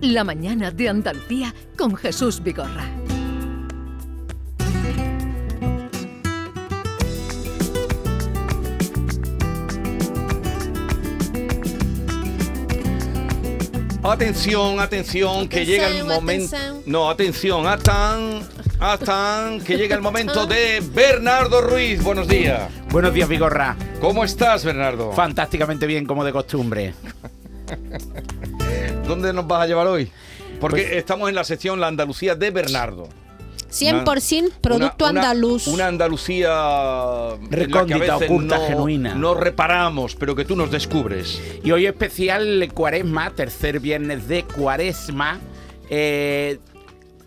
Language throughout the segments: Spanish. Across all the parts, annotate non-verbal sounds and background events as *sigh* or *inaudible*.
La mañana de Andalucía con Jesús Vigorra. Atención, atención, que llega el momento. No, atención, atan, atan, que llega el momento de Bernardo Ruiz. Buenos días. Buenos días, Vigorra. ¿Cómo estás, Bernardo? Fantásticamente bien, como de costumbre. ¿Dónde nos vas a llevar hoy? Porque Pues- estamos en la sección La Andalucía de Bernardo. 100% producto Una- una- andaluz. Una Andalucía Recóndita, oculta, no- genuina. No reparamos, pero que tú nos descubres. Y hoy especial Cuaresma, tercer viernes de Cuaresma. Eh,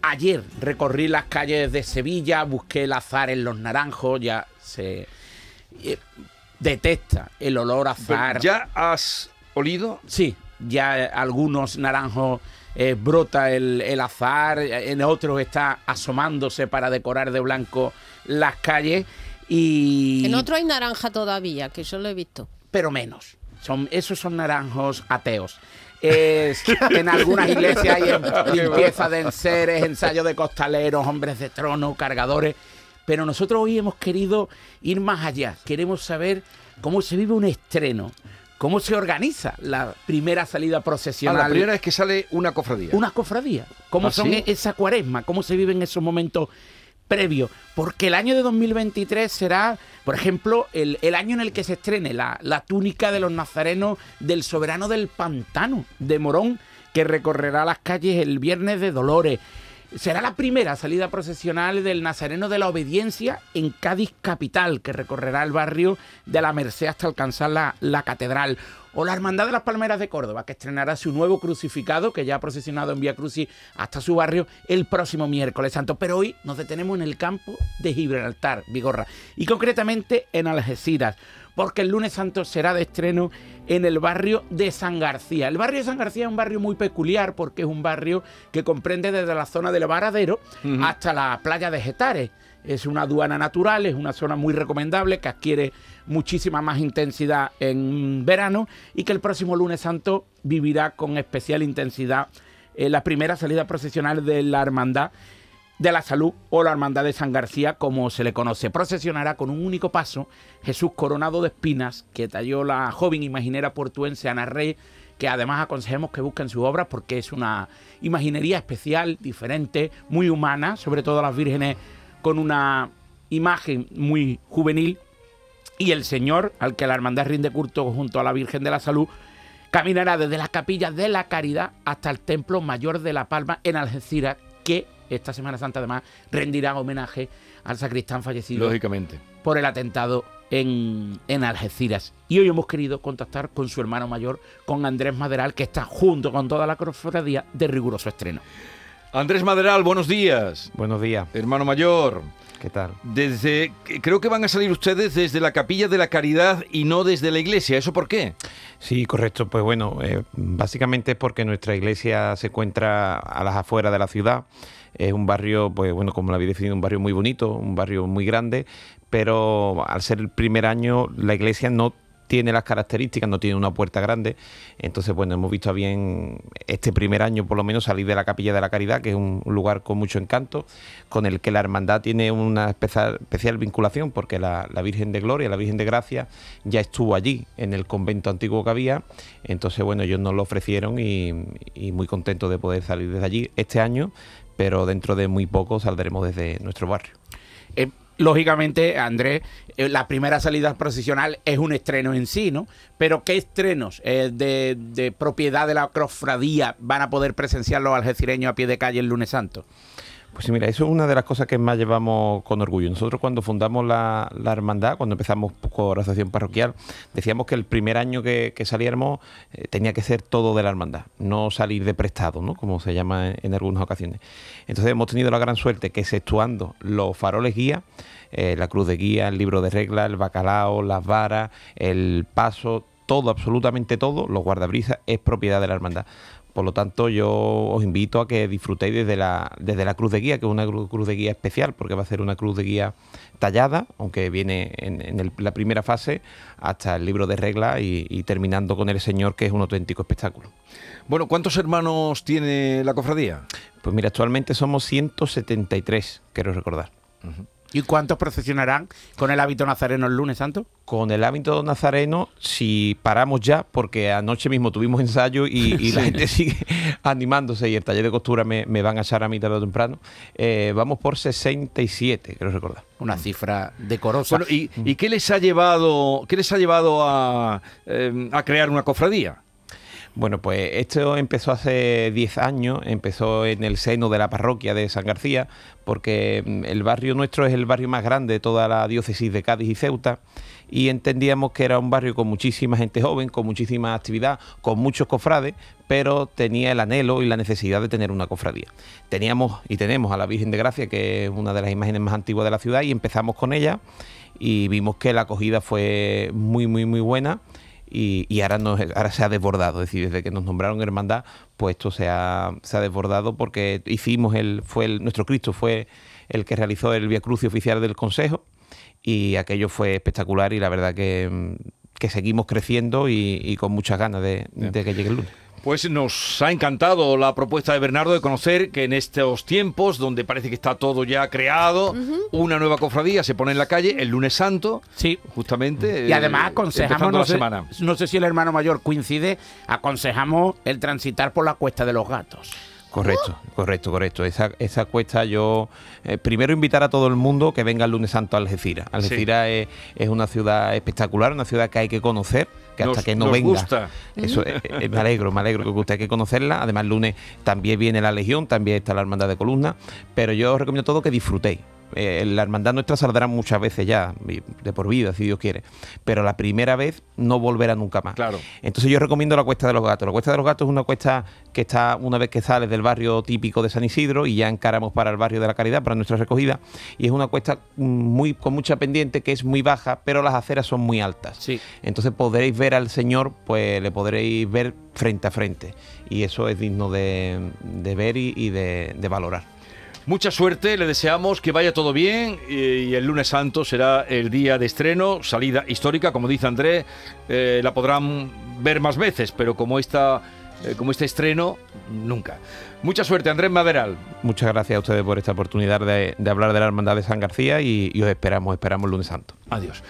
ayer recorrí las calles de Sevilla, busqué el azar en los naranjos, ya se eh, detecta el olor a azar. ¿Ya has olido? Sí, ya algunos naranjos eh, brota el, el azar, en otros está asomándose para decorar de blanco las calles y... En otro hay naranja todavía, que yo lo he visto. pero menos. Son, esos son naranjos ateos. Es- en algunas iglesias hay *laughs* limpieza de enseres, ensayo de costaleros, hombres de trono, cargadores. Pero nosotros hoy hemos querido ir más allá. Queremos saber cómo se vive un estreno, cómo se organiza la primera salida procesional. la primera vez que sale una cofradía. Una cofradía. ¿Cómo ¿Ah, son sí? e- esa cuaresma? ¿Cómo se viven esos momentos previos? Porque el año de 2023 será, por ejemplo, el, el año en el que se estrene la, la túnica de los nazarenos del soberano del pantano, de Morón, que recorrerá las calles el viernes de Dolores. Será la primera salida procesional del Nazareno de la Obediencia en Cádiz capital, que recorrerá el barrio de la Merced hasta alcanzar la, la catedral. O la Hermandad de las Palmeras de Córdoba, que estrenará su nuevo crucificado, que ya ha procesionado en Vía Crucis hasta su barrio el próximo miércoles santo. Pero hoy nos detenemos en el campo de Gibraltar, Vigorra, y concretamente en Algeciras, porque el lunes santo será de estreno en el barrio de San García. El barrio de San García es un barrio muy peculiar porque es un barrio que comprende desde la zona del Varadero hasta la playa de Getares. Es una aduana natural, es una zona muy recomendable que adquiere muchísima más intensidad en verano y que el próximo lunes santo vivirá con especial intensidad eh, la primera salida procesional de la Hermandad de la Salud o la Hermandad de San García, como se le conoce. Procesionará con un único paso Jesús coronado de espinas que talló la joven imaginera portuense Ana Rey, que además aconsejamos que busquen su obra porque es una imaginería especial, diferente, muy humana, sobre todo las vírgenes con una imagen muy juvenil. Y el Señor, al que la hermandad rinde culto junto a la Virgen de la Salud, caminará desde las capillas de la Caridad hasta el Templo Mayor de la Palma en Algeciras, que esta Semana Santa además rendirá homenaje al sacristán fallecido Lógicamente. por el atentado en, en Algeciras. Y hoy hemos querido contactar con su hermano mayor, con Andrés Maderal, que está junto con toda la cofradía de riguroso estreno. Andrés Maderal, buenos días. Buenos días, Hermano mayor. ¿Qué tal? Desde creo que van a salir ustedes desde la Capilla de la Caridad y no desde la iglesia. ¿Eso por qué? Sí, correcto. Pues bueno, eh, básicamente es porque nuestra iglesia se encuentra a las afueras de la ciudad. Es un barrio, pues bueno, como lo habéis definido, un barrio muy bonito, un barrio muy grande, pero al ser el primer año, la iglesia no tiene las características, no tiene una puerta grande. Entonces, bueno, hemos visto bien este primer año, por lo menos, salir de la Capilla de la Caridad, que es un lugar con mucho encanto, con el que la hermandad tiene una especial, vinculación, porque la, la Virgen de Gloria, la Virgen de Gracia, ya estuvo allí, en el convento antiguo que había. Entonces, bueno, ellos nos lo ofrecieron y, muy contentos de poder salir desde allí este año, pero dentro de muy poco saldremos desde nuestro barrio. Eh, lógicamente, Andrés, eh, la primera salida procesional es un estreno en sí, ¿no? Pero ¿qué estrenos eh, de, de propiedad de la cofradía van a poder presenciar los algecireños a pie de calle el lunes santo? Pues sí, mira, eso es una de las cosas que más llevamos con orgullo. Nosotros cuando fundamos la, la hermandad, cuando empezamos con la asociación parroquial, decíamos que el primer año que, que saliéramos eh, tenía que ser todo de la hermandad, no salir de prestado, ¿no? como se llama en, algunas ocasiones. Entonces hemos tenido la gran suerte que exceptuando los faroles guía, eh, la cruz de guía, el libro de reglas, el bacalao, las varas, el paso, todo, absolutamente todo, los guardabrisas es propiedad de la hermandad. Por lo tanto, yo os invito a que disfrutéis desde la, desde la cruz de guía, que es una cru- cruz de guía especial, porque va a ser una cruz de guía tallada, aunque viene en, en el- la primera fase, hasta el libro de reglas y, y terminando con el Señor, que es un auténtico espectáculo. Bueno, ¿cuántos hermanos tiene la cofradía? Pues mira, actualmente somos 173, quiero recordar. ¿Y cuántos procesionarán con el hábito nazareno el lunes santo? Con el hábito nazareno, si paramos ya, porque anoche mismo tuvimos ensayo y, *laughs* y la gente sigue animándose y el taller de costura me, me van a echar a mí tarde o temprano, eh, vamos por 67, quiero recordar. Una cifra decorosa. Bueno, ¿y, y qué les ha llevado, qué les ha llevado a, eh, a crear una cofradía? Bueno, pues esto empezó hace 10 años, empezó en el seno de la parroquia de San García, porque mm, el barrio nuestro es el barrio más grande de toda la diócesis de Cádiz y Ceuta, y entendíamos que era un barrio con muchísima gente joven, con muchísima actividad, con muchos cofrades, pero tenía el anhelo y la necesidad de tener una cofradía. Teníamos y tenemos a la Virgen de Gracia, que es una de las imágenes más antiguas de la ciudad, y empezamos con ella y vimos que la acogida fue muy, muy, muy buena y, y ahora, nos- ahora se ha desbordado. Es decir, desde que nos nombraron hermandad, pues esto se ha, se ha desbordado porque hicimos el, fue el, nuestro Cristo fue el que realizó el Via Crucis oficial del Consejo y aquello fue espectacular y la verdad que, que seguimos creciendo y, y con muchas ganas de, de que llegue el lunes. Pues nos ha encantado la propuesta de Bernardo de conocer que en estos tiempos, donde parece que está todo ya creado, una nueva cofradía se pone en la calle el lunes santo, Sí. justamente. Y además eh, aconsejamos, no la sé, semana. no sé si el hermano mayor coincide, aconsejamos el transitar por la cuesta de los gatos. Correcto, correcto, correcto. Esa, esa cuesta yo... eh, primero invitar a todo el mundo que venga el lunes santo a Algeciras. Algeciras es, es una ciudad espectacular, una ciudad que hay que conocer, que hasta Nos- que no nos venga... gusta. Eso, eh, eh, me alegro, me alegro que guste, hay que conocerla. Además, el lunes también viene la Legión, también está la Hermandad de Columna, pero yo os recomiendo a todos que disfrutéis. Eh, la hermandad nuestra saldrá muchas veces ya, de por vida, si Dios quiere, pero la primera vez no volverá nunca más. Claro. Entonces yo recomiendo la Cuesta de los Gatos. La Cuesta de los Gatos es una cuesta que está una vez que sales del barrio típico de San Isidro y ya encaramos para el barrio de la Caridad, para nuestra recogida, y es una cuesta mm, muy con mucha pendiente que es muy baja, pero las aceras son muy altas. Sí. Entonces podréis ver al Señor, pues le podréis ver frente a frente. Y eso es digno de, de ver y, y de, de valorar. Mucha suerte, le deseamos que vaya todo bien y, y el lunes santo será el día de estreno, salida histórica, como dice Andrés, eh, la podrán ver más veces, pero como, esta, eh, como este estreno, nunca. Mucha suerte, Andrés Maderal. Muchas gracias a ustedes por esta oportunidad de, de hablar de la Hermandad de San García y, y os esperamos, esperamos el lunes santo. Adiós.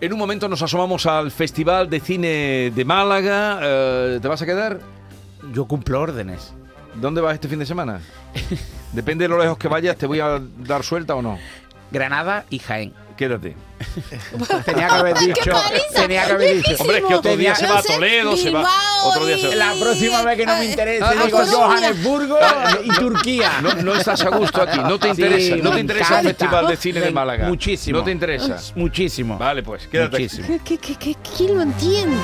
En un momento nos asomamos al Festival de Cine de Málaga. Eh, ¿Te vas a quedar? Yo cumplo órdenes. ¿Dónde vas este fin de semana? *laughs* Depende de lo lejos que vayas, ¿te voy a dar suelta o no? Granada y Jaén. Quédate. *laughs* Tenía que haber *laughs* dicho. tenía que haber dicho. Hombre, es que otro día se va a No Toledo, se va. Otro día se va. La próxima vez que no me interese, no, digo no, no. Johannesburgo y Turquía. No, no estás a gusto aquí, no te Sí, interesa, no me te interesa el encanta. Festival de Cine de Málaga. Muchísimo. No te interesa. Muchísimo. Vale, pues, quédate. Muchísimo. ¿Qué, qué, qué, ¿Quién lo entiende?